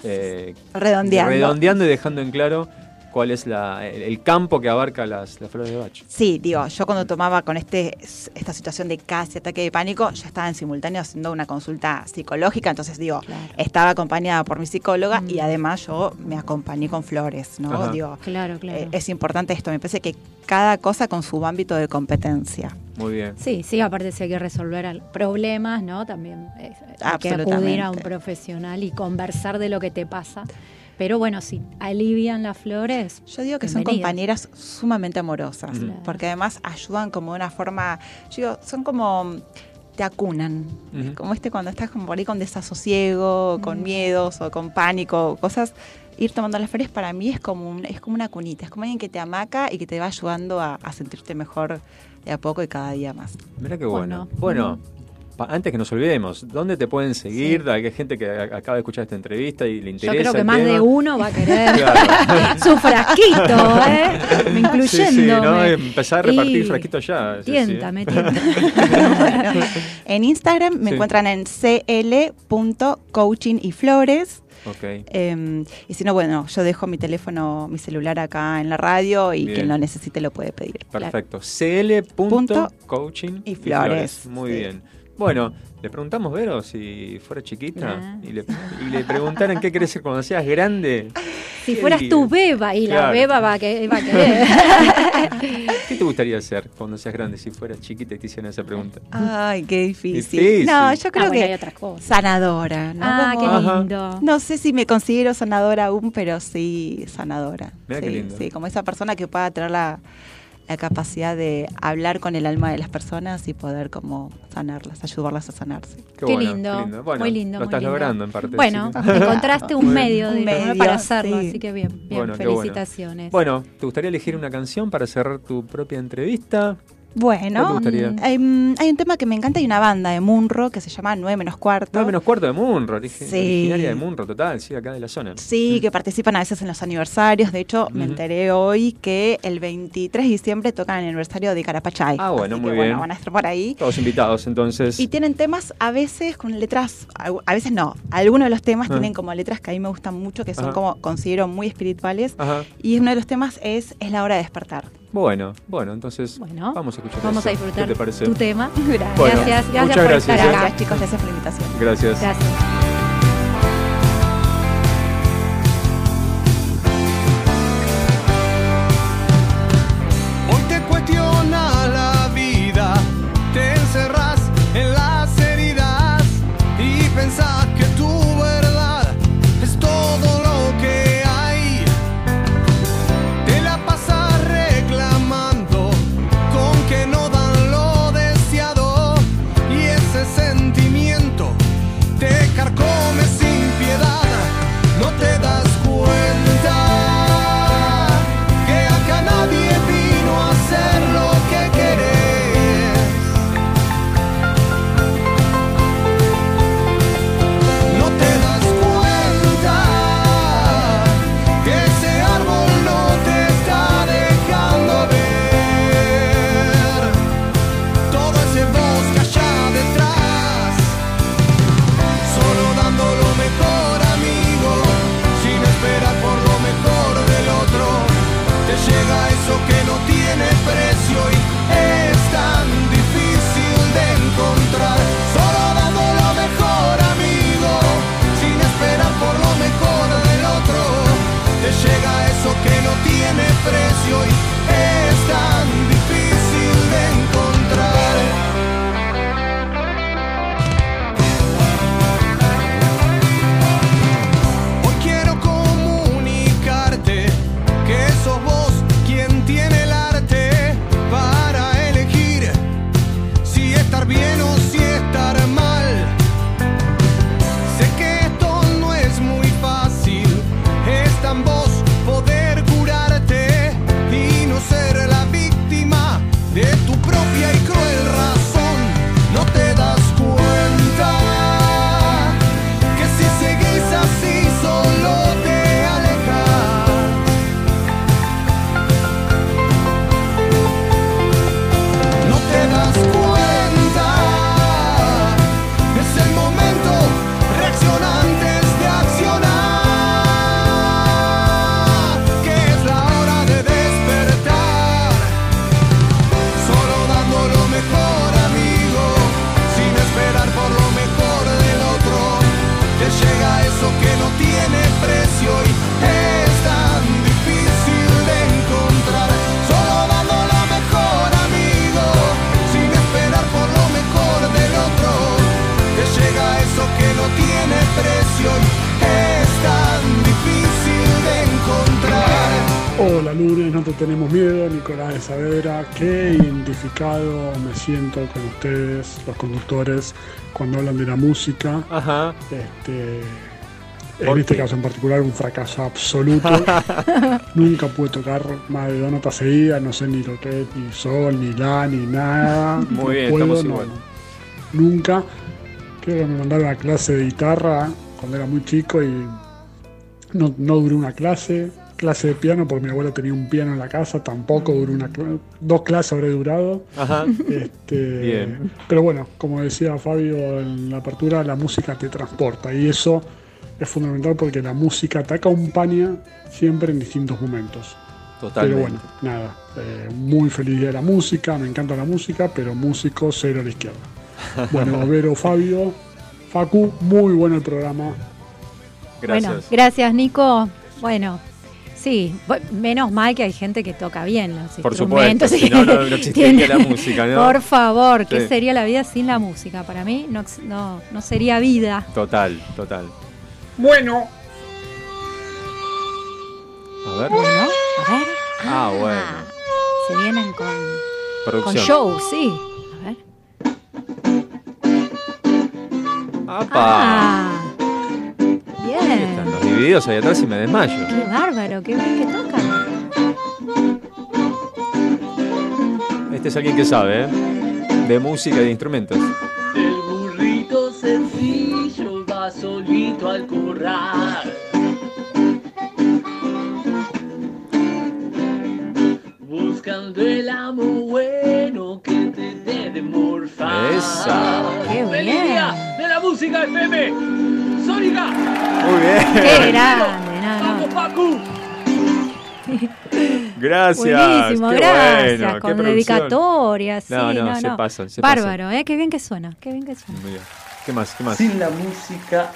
eh, Redondeando. redondeando y dejando en claro cuál es la- el, el campo que abarca las, las flores de Bach. Sí, digo, yo cuando tomaba con este esta situación de casi ataque de pánico, yo estaba en simultáneo haciendo una consulta psicológica, entonces digo, Claro. estaba acompañada por mi psicóloga Mm. y además yo me acompañé con flores, ¿no? Ajá. Digo, Claro, claro. eh, es importante esto, me parece que cada cosa con su ámbito de competencia. Muy bien. Sí, sí, aparte si hay que resolver problemas, ¿no? También eh, hay que acudir a un profesional y conversar de lo que te pasa. Pero bueno, si alivian las flores. Yo digo que son compañeras sumamente amorosas, porque además ayudan como de una forma, yo digo, son como te acunan. Es como este cuando estás como por ahí con desasosiego, con miedos o con pánico, cosas, ir tomando las flores para mí es como un- es como una cunita, es como alguien que te amaca y que te va ayudando a, a sentirte mejor de a poco y cada día más. Mira qué bueno. Bueno. Antes que nos olvidemos, ¿dónde te pueden seguir? Hay gente que acaba de escuchar esta entrevista y le Yo interesa. creo que el más tema. de uno va a querer Claro. su frasquito, ¿eh? Me incluyendo. Sí, sí, ¿no? Empezar a repartir frasquitos ya. Tiéntame, tiéntame. Bueno, en Instagram me Sí. encuentran en cl.coaching y flores. Ok. Eh, y si no, bueno, yo dejo mi teléfono, mi celular acá en la radio y Bien. quien lo necesite lo puede pedir. Perfecto. Punto cl.coaching y flores. Muy Sí. bien. Bueno, le preguntamos, Vero, si fuera chiquita Ah. y, le, y le preguntaran qué querés ser cuando seas grande. Si ¿Qué fueras tu beba y la beba va a, que, va a querer. ¿Qué te gustaría ser cuando seas grande si fueras chiquita y te hicieran esa pregunta? Ay, qué difícil. Difícil. No, yo creo Ah, bueno, hay que otras cosas. sanadora, ¿no? Ah, qué Ajá. lindo. No sé si me considero sanadora aún, pero sí sanadora. Mirá sí, qué lindo. sí, como esa persona que pueda tener la, la capacidad de hablar con el alma de las personas y poder como sanarlas, ayudarlas a sanarse. Qué, bueno, lindo, Bueno, muy lindo. Lo muy estás lindo. logrando en parte. Bueno, sí. encontraste un medio, Un digamos, medio, para hacerlo, sí. así que bien, bien, Bueno, qué bueno. felicitaciones. Bueno, ¿te gustaría elegir una canción para cerrar tu propia entrevista? Bueno, mm, hay, mm, hay un tema que me encanta y una banda de Munro que se llama 9 menos cuarto. 9 menos cuarto de Munro, origi- Sí. originaria de Munro, total, sí, acá de la zona. Sí, que participan a veces en los aniversarios. De hecho, me enteré hoy que el 23 de diciembre tocan el aniversario de Carapachay. Ah, bueno, Así muy que, bien. Bueno, van a estar por ahí. Todos invitados, entonces. Y tienen temas a veces con letras, a veces no. Algunos de los temas Ah. tienen como letras que a mí me gustan mucho, que son Ajá. como considero muy espirituales. Ajá. Y uno de los temas es Es la hora de despertar. Bueno, bueno, entonces Bueno, vamos a escuchar Vamos eso. a disfrutar ¿Qué te parece? tu tema. Gracias. Bueno, gracias, gracias muchas por gracias, estar ¿eh? acá. Gracias, chicos. Gracias por la invitación. Gracias. Gracias. Hola Lunes, no te tenemos miedo, Nicolás de Saavedra, qué identificado me siento con ustedes, los conductores, cuando hablan de la música. Ajá. Este, ¿Por en este qué? caso en particular un fracaso absoluto. Nunca pude tocar más de dos notas seguidas, no sé ni lo que es, ni sol, ni la, ni nada. Muy No bien, puedo, estamos no, igual. Nunca. Creo que me mandaron a clase de guitarra cuando era muy chico y no, no duró una clase. Clase de piano, porque mi abuelo tenía un piano en la casa, tampoco duró una dos clases habré durado. Ajá. Este, Bien. Pero bueno, como decía Fabio en la apertura, la música te transporta y eso es fundamental porque la música te acompaña siempre en distintos momentos. Totalmente. Pero bueno, nada, eh, muy feliz día de la música, me encanta la música, pero músico cero a la izquierda. Bueno, Vero, Fabio, Facu, muy bueno el programa. Gracias. Bueno, gracias Nico. Bueno, sí, menos mal que hay gente que toca bien los Por instrumentos. supuesto, si no, no- no existiría la música, ¿no? Por favor, ¿qué Sí. sería la vida sin la música? Para mí no, no, no sería vida. Total, total. Bueno, A ver. Bueno, a ver. Ah, bueno. Se vienen con, con show, sí. A ver. ¡Apa! Ah. Divididos ahí atrás y me desmayo. Qué bárbaro, qué bien que tocan. Este es alguien que sabe, ¿eh? De música y de instrumentos. El burrito sencillo va solito al corral. Buscando el amo bueno que te dé de morfar. Esa. Qué ¡Feliz bien. Música FM! ¡Sónica! Muy bien. Qué grande, no, no. ¡Vamos, Pacu! Gracias. Buenísimo, qué gracias. bueno, con producción. dedicatoria, sí, No, no, no, se no. pasan, se Bárbaro, ¿eh? Qué bien que suena, qué bien que suena. Muy bien. ¿Qué más? ¿Qué más? Sin la música,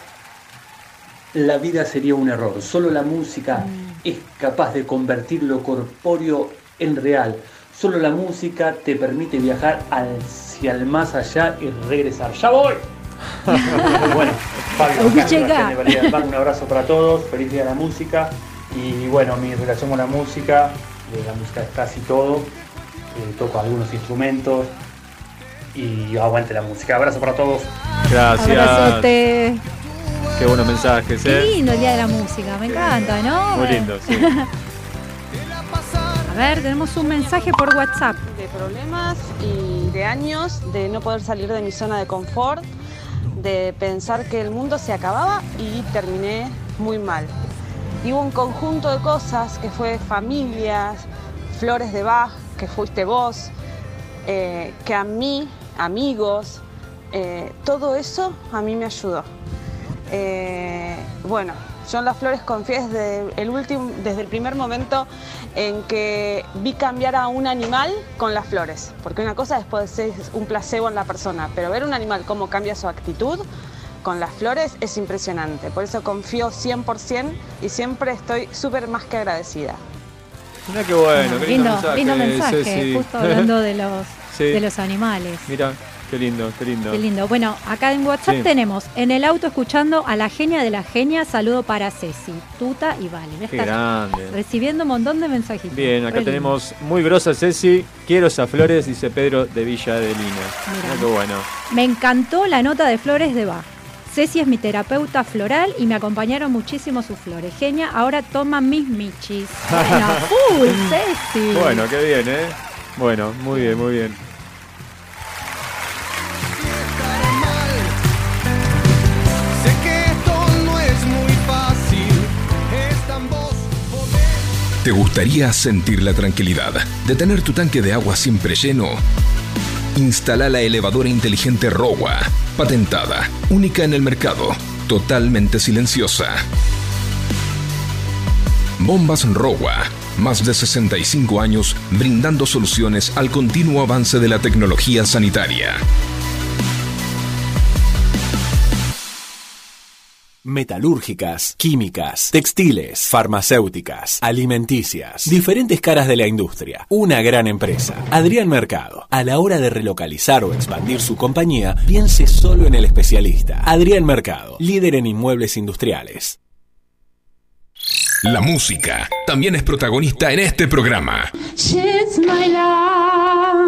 la vida sería un error. Solo la música es capaz de convertir lo corpóreo en real. Solo la música te permite viajar hacia el más allá y regresar. ¡Ya voy! Bueno, Mar, un abrazo para todos, feliz día de la música. Y bueno, mi relación con la música, de la música es casi todo. Eh, toco algunos instrumentos y aguante la música. Abrazo para todos. Gracias. Abrazote. Qué buenos mensajes, Qué ¿eh? lindo el día de la música, me encanta, ¿no? Muy lindo, sí. A ver, tenemos un mensaje por WhatsApp. de problemas y de años de no poder salir de mi zona de confort, de pensar que el mundo se acababa y terminé muy mal. Y hubo un conjunto de cosas que fue familias, flores de Bach, que fuiste vos, eh, que a mí, amigos, eh, todo eso a mí me ayudó. Eh, bueno, yo en las flores confié desde el, último, desde el primer momento en que vi cambiar a un animal con las flores. Porque una cosa después ser un placebo en la persona, pero ver un animal cómo cambia su actitud con las flores es impresionante. Por eso confío 100% y siempre estoy súper más que agradecida. Mira qué bueno, qué lindo, lindo, mensaje. lindo mensaje, Ceci. justo hablando de los, Sí. de los animales. Mira, qué lindo, qué lindo. Qué lindo. Bueno, acá en WhatsApp Sí. tenemos en el auto escuchando a la genia de la genia. Saludo para Ceci, Tuta y Vale. Ya Qué grande. Recibiendo un montón de mensajitos. Bien, Re acá lindo. tenemos muy grosa Ceci. Quiero esas flores, dice Pedro de Villa de Lina. Mirá. Mira qué bueno. Me encantó la nota de flores de Bach. Ceci es mi terapeuta floral y me acompañaron muchísimo sus flores. Genia, ahora toma mis michis. Bueno, full, Ceci. Bueno, qué bien, ¿eh? Bueno, muy bien, muy bien. ¿Te gustaría sentir la tranquilidad de tener tu tanque de agua siempre lleno? Instala la elevadora inteligente Rowa, patentada, única en el mercado, totalmente silenciosa. Bombas Rowa, más de 65 años brindando soluciones al continuo avance de la tecnología sanitaria. Metalúrgicas, químicas, textiles, farmacéuticas, alimenticias, diferentes caras de la industria, una gran empresa. Adrián Mercado, a la hora de relocalizar o expandir su compañía, piense solo en el especialista. Adrián Mercado, líder en inmuebles industriales. La música también es protagonista en este programa.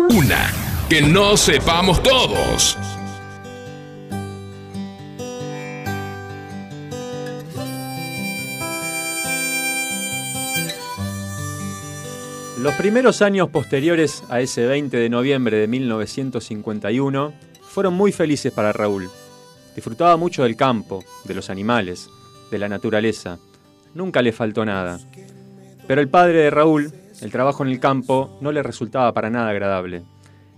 Una que no sepamos todos. Los primeros años posteriores a ese 20 de noviembre de 1951 fueron muy felices para Raúl. Disfrutaba mucho del campo, de los animales, de la naturaleza. Nunca le faltó nada. Pero el padre de Raúl, el trabajo en el campo, no le resultaba para nada agradable.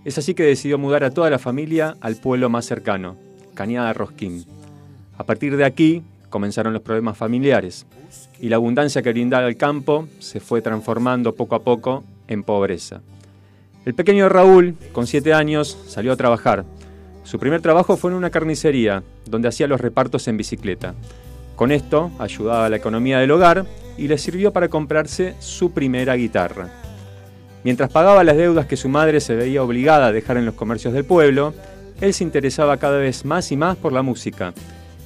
Es así que decidió mudar a toda la familia al pueblo más cercano, Cañada Rosquín. A partir de aquí comenzaron los problemas familiares y la abundancia que brindaba el campo se fue transformando poco a poco en pobreza. El pequeño Raúl, con siete años, salió a trabajar. Su primer trabajo fue en una carnicería, donde hacía los repartos en bicicleta. Con esto ayudaba a la economía del hogar y le sirvió para comprarse su primera guitarra. Mientras pagaba las deudas que su madre se veía obligada a dejar en los comercios del pueblo, él se interesaba cada vez más y más por la música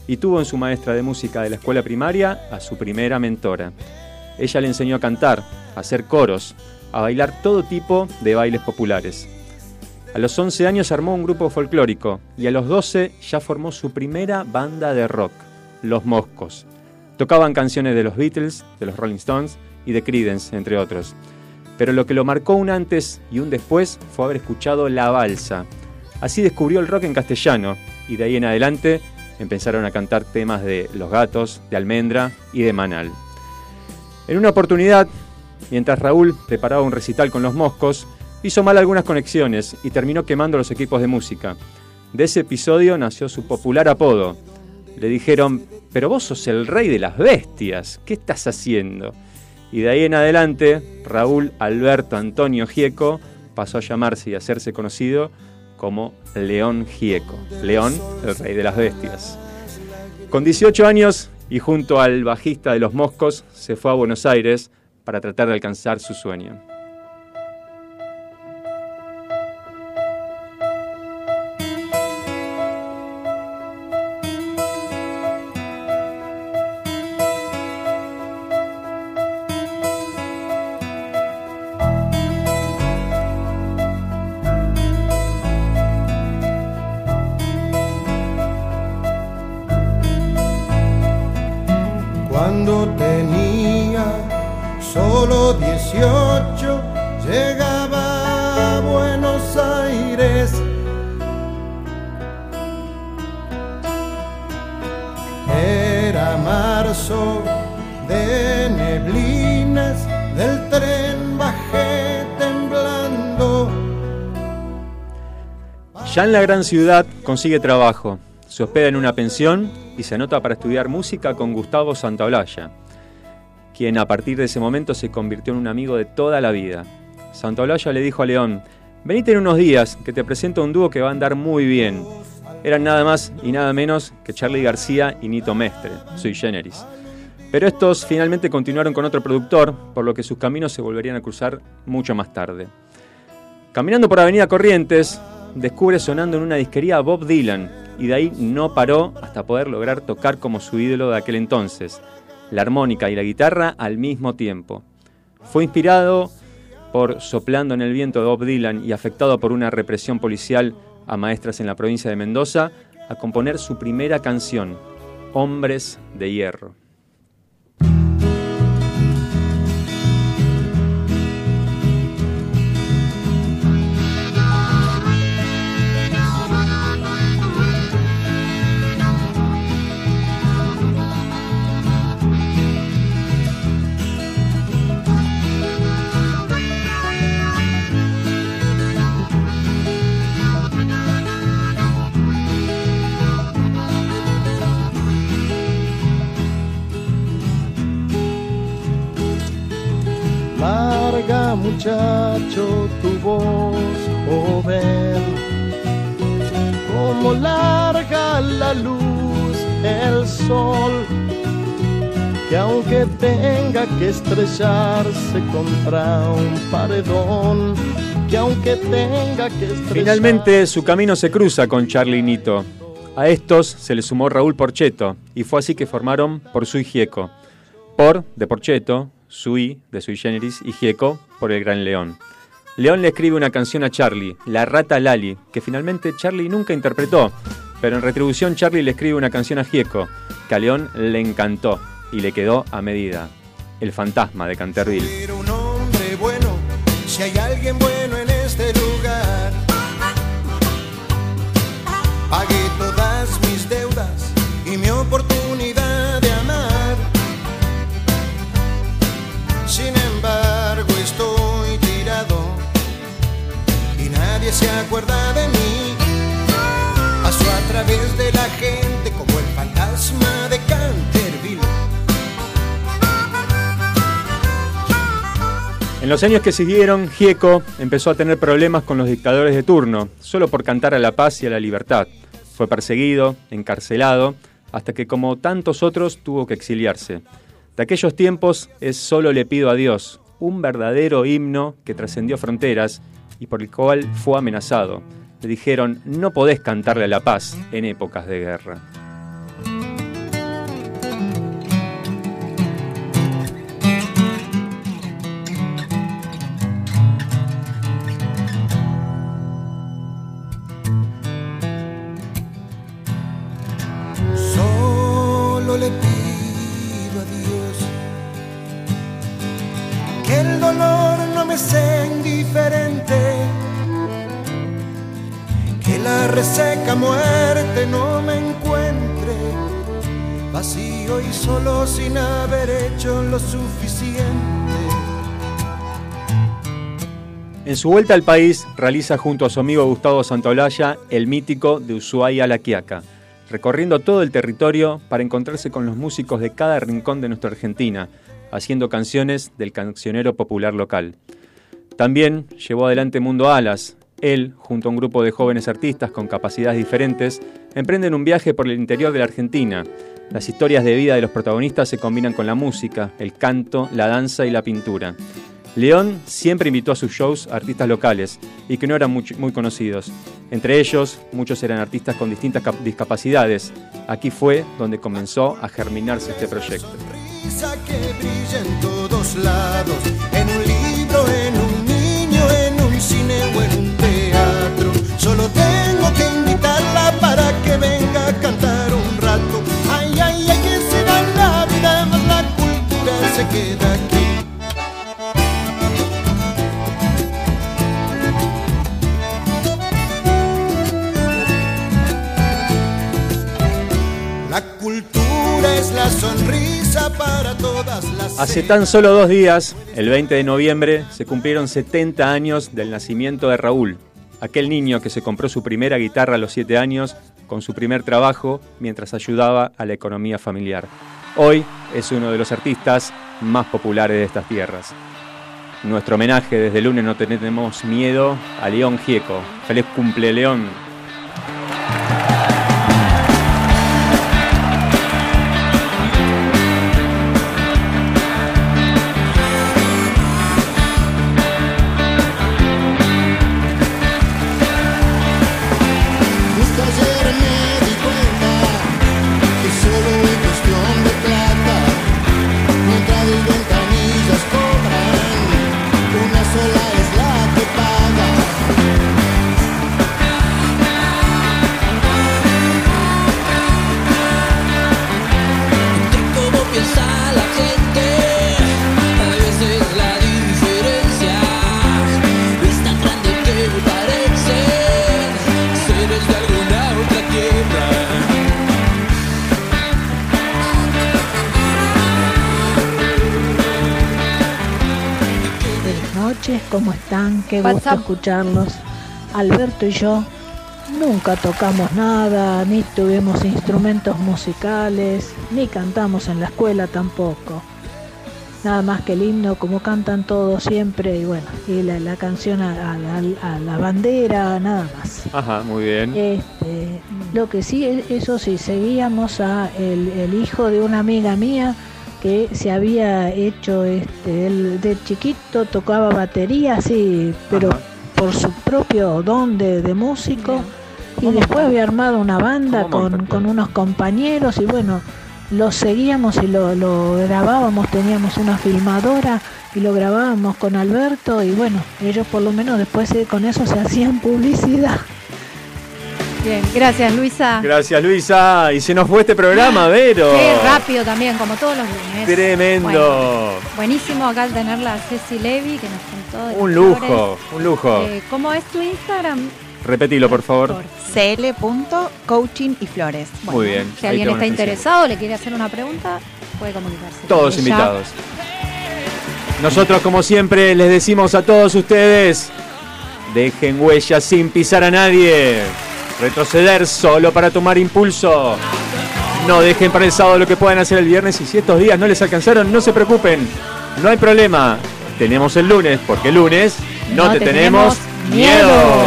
y tuvo en su maestra de música de la escuela primaria a su primera mentora. Ella le enseñó a cantar, a hacer coros, a bailar todo tipo de bailes populares. A los 11 años armó un grupo folclórico y a los 12 ya formó su primera banda de rock, Los Moscos. Tocaban canciones de los Beatles, de los Rolling Stones y de Creedence, entre otros. Pero lo que lo marcó un antes y un después fue haber escuchado La Balsa. Así descubrió el rock en castellano y de ahí en adelante empezaron a cantar temas de Los Gatos, de Almendra y de Manal. En una oportunidad, mientras Raúl preparaba un recital con los Moscos, hizo mal algunas conexiones y terminó quemando los equipos de música. De ese episodio nació su popular apodo. Le dijeron, pero vos sos el rey de las bestias, ¿qué estás haciendo? Y de ahí en adelante, Raúl Alberto Antonio Gieco pasó a llamarse y hacerse conocido como León Gieco. León, el rey de las bestias. Con 18 años y junto al bajista de los Moscos, se fue a Buenos Aires para tratar de alcanzar su sueño. Ya en la gran ciudad consigue trabajo, se hospeda en una pensión y se anota para estudiar música con Gustavo Santaolalla, quien a partir de ese momento se convirtió en un amigo de toda la vida. Santaolalla le dijo a León, venite en unos días, que te presento un dúo que va a andar muy bien. Eran nada más y nada menos que Charlie García y Nito Mestre, sui generis. Pero estos finalmente continuaron con otro productor, por lo que sus caminos se volverían a cruzar mucho más tarde. Caminando por Avenida Corrientes, descubre sonando en una disquería a Bob Dylan y de ahí no paró hasta poder lograr tocar como su ídolo de aquel entonces, la armónica y la guitarra al mismo tiempo. Fue inspirado por Soplando en el viento de Bob Dylan y afectado por una represión policial a maestras en la provincia de Mendoza a componer su primera canción, Hombres de Hierro. Muchacho tu voz, joven, como larga la luz, el sol, que aunque tenga que estrellarse contra un paredón, que aunque tenga que estrellarse... Finalmente su camino se cruza con Charlie Nito. A estos se le sumó Raúl Porcheto y fue así que formaron Por Sui Gieco. Por de Porcheto, Sui de Sui Generis y Gieco por el Gran León. León le escribe una canción a Charlie, La Rata Lali, que finalmente Charlie nunca interpretó, pero en retribución Charlie le escribe una canción a Gieco, que a León le encantó y le quedó a medida. El fantasma de Canterville. Si hay alguien bueno se acuerda de mí. A través de la gente como el fantasma de Canterville. En los años que siguieron, Gieco empezó a tener problemas con los dictadores de turno, solo por cantar a la paz y a la libertad. Fue perseguido, encarcelado, hasta que como tantos otros tuvo que exiliarse. De aquellos tiempos es Solo le pido a Dios, un verdadero himno que trascendió fronteras y por el cual fue amenazado. Le dijeron, no podés cantarle a la paz en épocas de guerra. En su vuelta al país, realiza junto a su amigo Gustavo Santaolalla el mítico de Ushuaia a La Quiaca, recorriendo todo el territorio para encontrarse con los músicos de cada rincón de nuestra Argentina, haciendo canciones del cancionero popular local. También llevó adelante Mundo Alas. Él, junto a un grupo de jóvenes artistas con capacidades diferentes, emprenden un viaje por el interior de la Argentina. Las historias de vida de los protagonistas se combinan con la música, el canto, la danza y la pintura. León siempre invitó a sus shows a artistas locales y que no eran muy, conocidos. Entre ellos, muchos eran artistas con distintas cap- discapacidades. Aquí fue donde comenzó a germinarse este proyecto. Solo tengo que invitarla para que venga a cantar un rato. Ay, ay, ay, que será la vida, más la cultura se queda aquí. La cultura es la sonrisa para todas las Hace tan solo dos días, el 20 de noviembre, se cumplieron 70 años del nacimiento de Raúl, aquel niño que se compró su primera guitarra a los 7 años con su primer trabajo mientras ayudaba a la economía familiar. Hoy es uno de los artistas más populares de estas tierras. Nuestro homenaje desde el lunes no tenemos miedo a León Gieco. Feliz cumple, León. Qué gusto WhatsApp. escucharlos. Alberto y yo nunca tocamos nada, ni tuvimos instrumentos musicales, ni cantamos en la escuela tampoco. Nada más que el himno, como cantan todos siempre, y bueno, y la, la canción a, a la- a la bandera, nada más. Ajá, muy bien. Este, lo que sí, eso sí, seguíamos a el, el hijo de una amiga mía que se había hecho, este, él de chiquito tocaba batería, sí, pero por su propio don de, de músico. Y después había armado una banda con, con unos compañeros y bueno, lo seguíamos y lo, lo grabábamos, teníamos una filmadora y lo grabábamos con Alberto y bueno, ellos por lo menos después eh, con eso se hacían publicidad. Bien, gracias Luisa. Gracias, Luisa. Y se nos fue este programa, Vero. Qué rápido también, como todos los lunes. Tremendo. Bueno, buenísimo acá tenerla a Ceci Levi, que nos contó. de Un lujo, flores. un lujo. Eh, ¿Cómo es tu Instagram? Repetilo, por favor. cl.coaching y flores. Muy bien. Si alguien está interesado, le quiere hacer una pregunta, puede comunicarse. Todos invitados. Nosotros, como siempre, les decimos a todos ustedes, dejen huellas sin pisar a nadie. Retroceder solo para tomar impulso. No dejen para el sábado lo que puedan hacer el viernes y si estos días no les alcanzaron, no se preocupen. No hay problema. Tenemos el lunes, porque el lunes no, te, tenemos, miedo.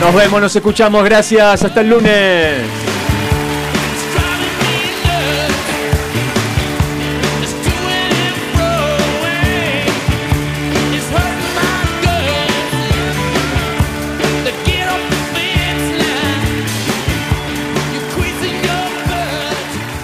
Nos vemos, nos escuchamos. Gracias. Hasta el lunes.